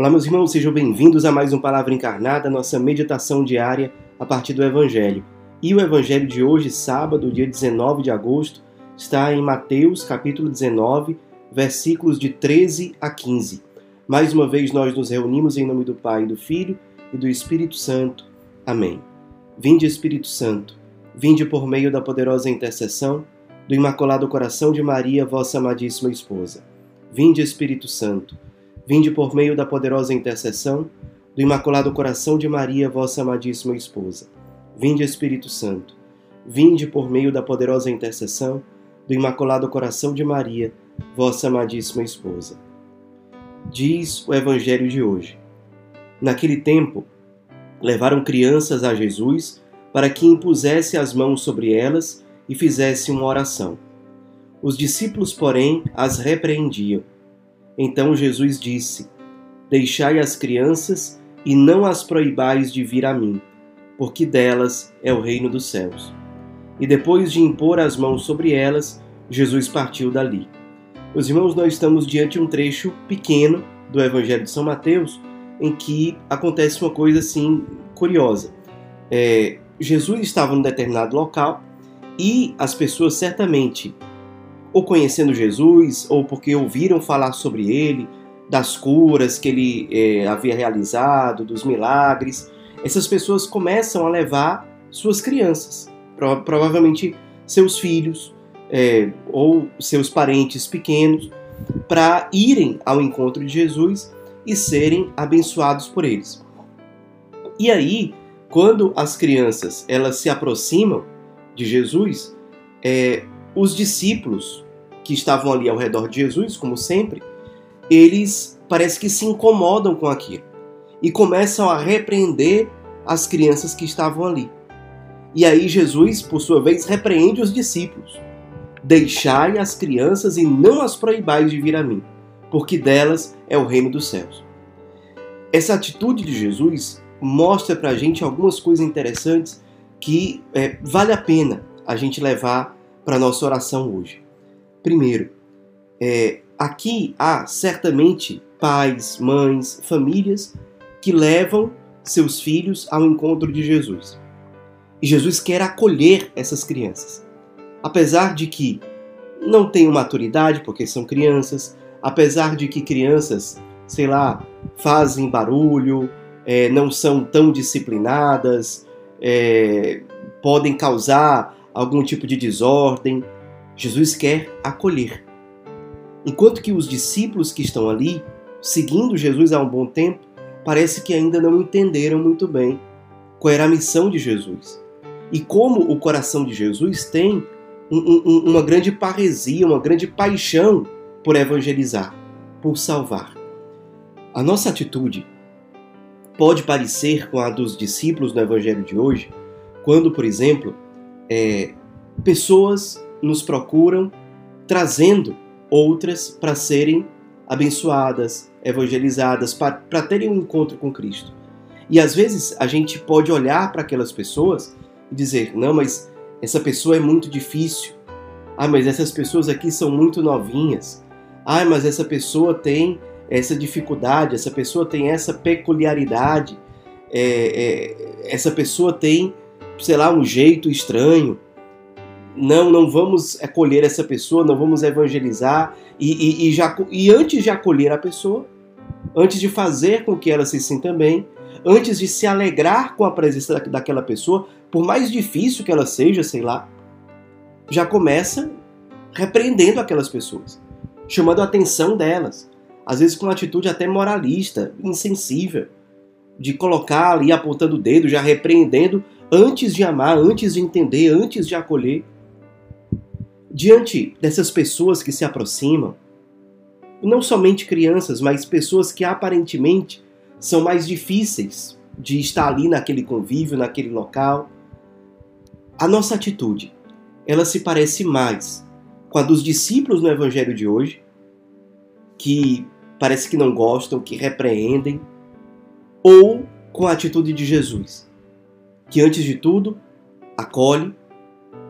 Olá, meus irmãos, sejam bem-vindos a mais um Palavra Encarnada, nossa meditação diária a partir do Evangelho. E o Evangelho de hoje, sábado, dia 19 de agosto, está em Mateus, capítulo 19, versículos de 13 a 15. Mais uma vez nós nos reunimos em nome do Pai, do Filho e do Espírito Santo. Amém. Vinde, Espírito Santo, vinde por meio da poderosa intercessão do Imaculado Coração de Maria, vossa amadíssima esposa. Vinde, Espírito Santo, vinde por meio da poderosa intercessão do Imaculado Coração de Maria, vossa amadíssima esposa. Vinde, Espírito Santo, vinde por meio da poderosa intercessão do Imaculado Coração de Maria, vossa amadíssima esposa. Diz o Evangelho de hoje. Naquele tempo, levaram crianças a Jesus para que impusesse as mãos sobre elas e fizesse uma oração. Os discípulos, porém, as repreendiam. Então Jesus disse: Deixai as crianças e não as proibais de vir a mim, porque delas é o reino dos céus. E depois de impor as mãos sobre elas, Jesus partiu dali. Meus irmãos, nós estamos diante de um trecho pequeno do Evangelho de São Mateus em que acontece uma coisa assim curiosa. É, Jesus estava num determinado local e as pessoas certamente, ou conhecendo Jesus, ou porque ouviram falar sobre ele, das curas que ele é, havia realizado, dos milagres, essas pessoas começam a levar suas crianças, provavelmente seus filhos é, ou seus parentes pequenos, para irem ao encontro de Jesus e serem abençoados por eles. E aí, quando as crianças elas se aproximam de Jesus, é, os discípulos que estavam ali ao redor de Jesus, como sempre, eles parece que se incomodam com aquilo e começam a repreender as crianças que estavam ali. E aí Jesus, por sua vez, repreende os discípulos. Deixai as crianças e não as proibais de vir a mim, porque delas é o reino dos céus. Essa atitude de Jesus mostra para a gente algumas coisas interessantes que é, vale a pena a gente levar para nossa oração hoje. Primeiro, é, aqui há certamente pais, mães, famílias que levam seus filhos ao encontro de Jesus. E Jesus quer acolher essas crianças. Apesar de que não tenham maturidade, porque são crianças, apesar de que crianças, sei lá, fazem barulho, é, não são tão disciplinadas, é, podem causar algum tipo de desordem. Jesus quer acolher. Enquanto que os discípulos que estão ali, seguindo Jesus há um bom tempo, parece que ainda não entenderam muito bem qual era a missão de Jesus. E como o coração de Jesus tem um, um, uma grande paresia, uma grande paixão por evangelizar, por salvar. A nossa atitude pode parecer com a dos discípulos no Evangelho de hoje, quando, por exemplo, é, pessoas nos procuram trazendo outras para serem abençoadas, evangelizadas, para terem um encontro com Cristo. E às vezes a gente pode olhar para aquelas pessoas e dizer: não, mas essa pessoa é muito difícil. Ah, mas essas pessoas aqui são muito novinhas. Ah, mas essa pessoa tem essa dificuldade, essa pessoa tem essa peculiaridade, é, é, essa pessoa tem, sei lá, um jeito estranho. Não, não vamos acolher essa pessoa, não vamos evangelizar. E, e, e, já, e antes de acolher a pessoa, antes de fazer com que ela se sinta bem, antes de se alegrar com a presença daquela pessoa, por mais difícil que ela seja, sei lá, já começa repreendendo aquelas pessoas, chamando a atenção delas, às vezes com uma atitude até moralista, insensível, de colocar ali apontando o dedo, já repreendendo antes de amar, antes de entender, antes de acolher. Diante dessas pessoas que se aproximam, não somente crianças, mas pessoas que aparentemente são mais difíceis de estar ali naquele convívio, naquele local, a nossa atitude, ela se parece mais com a dos discípulos no evangelho de hoje, que parece que não gostam, que repreendem, ou com a atitude de Jesus, que antes de tudo acolhe,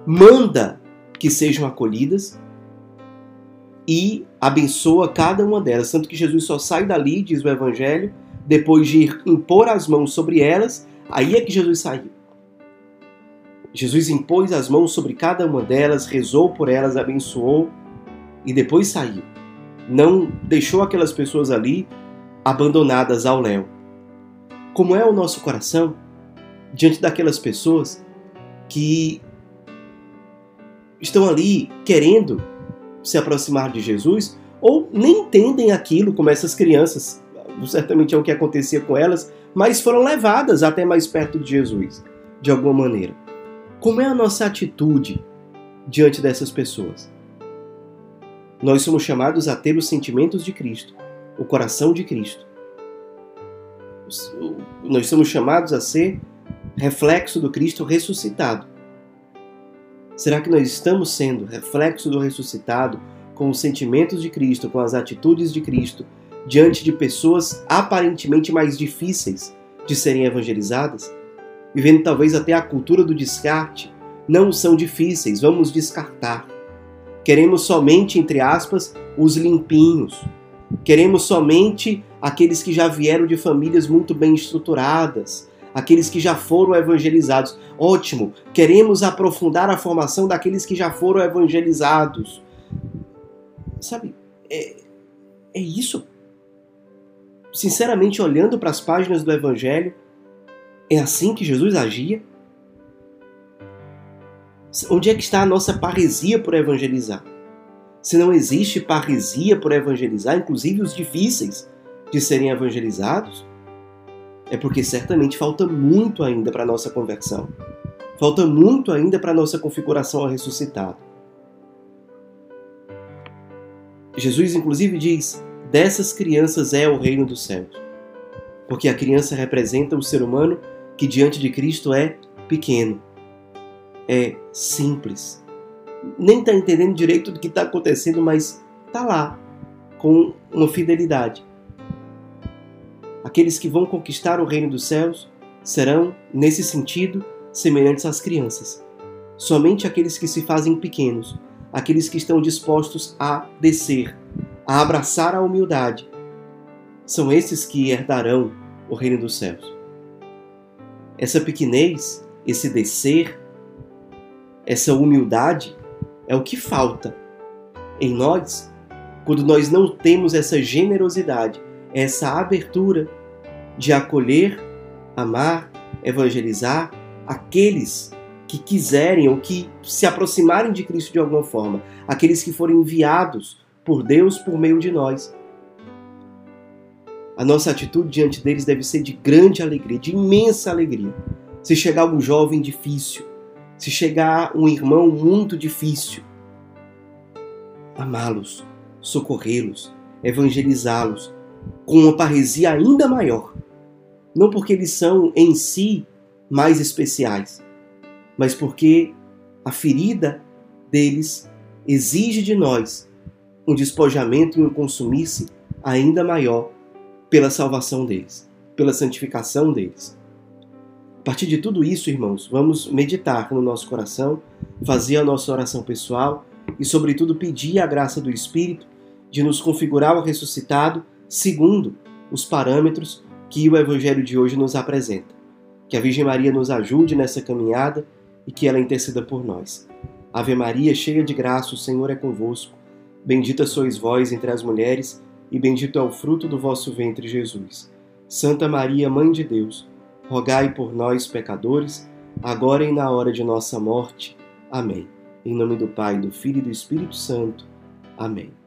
manda que sejam acolhidas e abençoa cada uma delas. Tanto que Jesus só sai dali, diz o Evangelho, depois de impor as mãos sobre elas, aí é que Jesus saiu. Jesus impôs as mãos sobre cada uma delas, rezou por elas, abençoou e depois saiu. Não deixou aquelas pessoas ali abandonadas ao léu. Como é o nosso coração diante daquelas pessoas que estão ali querendo se aproximar de Jesus ou nem entendem aquilo como essas crianças, certamente é o que acontecia com elas, mas foram levadas até mais perto de Jesus, de alguma maneira. Como é a nossa atitude diante dessas pessoas? Nós somos chamados a ter os sentimentos de Cristo, o coração de Cristo. Nós somos chamados a ser reflexo do Cristo ressuscitado. Será que nós estamos sendo reflexo do ressuscitado com os sentimentos de Cristo, com as atitudes de Cristo, diante de pessoas aparentemente mais difíceis de serem evangelizadas? Vivendo talvez até a cultura do descarte. Não são difíceis, vamos descartar. Queremos somente, entre aspas, os limpinhos. Queremos somente aqueles que já vieram de famílias muito bem estruturadas, aqueles que já foram evangelizados. Ótimo, queremos aprofundar a formação daqueles que já foram evangelizados. Sabe, é, é isso. Sinceramente, olhando para as páginas do Evangelho, é assim que Jesus agia? Onde é que está a nossa parresia por evangelizar? Se não existe parresia por evangelizar, inclusive os difíceis de serem evangelizados, é porque certamente falta muito ainda para a nossa conversão. Falta muito ainda para a nossa configuração ao ressuscitado. Jesus, inclusive, diz: dessas crianças é o reino dos céus. Porque a criança representa o ser humano que diante de Cristo é pequeno, é simples. Nem está entendendo direito do que está acontecendo, mas está lá, com uma fidelidade. Aqueles que vão conquistar o reino dos céus serão, nesse sentido, semelhantes às crianças. Somente aqueles que se fazem pequenos, aqueles que estão dispostos a descer, a abraçar a humildade, são esses que herdarão o reino dos céus. Essa pequenez, esse descer, essa humildade é o que falta em nós quando nós não temos essa generosidade essa abertura de acolher, amar, evangelizar aqueles que quiserem ou que se aproximarem de Cristo de alguma forma, aqueles que forem enviados por Deus por meio de nós. A nossa atitude diante deles deve ser de grande alegria, de imensa alegria. Se chegar um jovem difícil, se chegar um irmão muito difícil, amá-los, socorrê-los, evangelizá-los, com uma parresia ainda maior. Não porque eles são em si mais especiais, mas porque a ferida deles exige de nós um despojamento e um consumir-se ainda maior pela salvação deles, pela santificação deles. A partir de tudo isso, irmãos, vamos meditar no nosso coração, fazer a nossa oração pessoal e, sobretudo, pedir a graça do Espírito de nos configurar o ressuscitado segundo os parâmetros que o Evangelho de hoje nos apresenta. Que a Virgem Maria nos ajude nessa caminhada e que ela interceda por nós. Ave Maria, cheia de graça, o Senhor é convosco. Bendita sois vós entre as mulheres, e bendito é o fruto do vosso ventre, Jesus. Santa Maria, Mãe de Deus, rogai por nós, pecadores, agora e na hora de nossa morte. Amém. Em nome do Pai, do Filho e do Espírito Santo. Amém.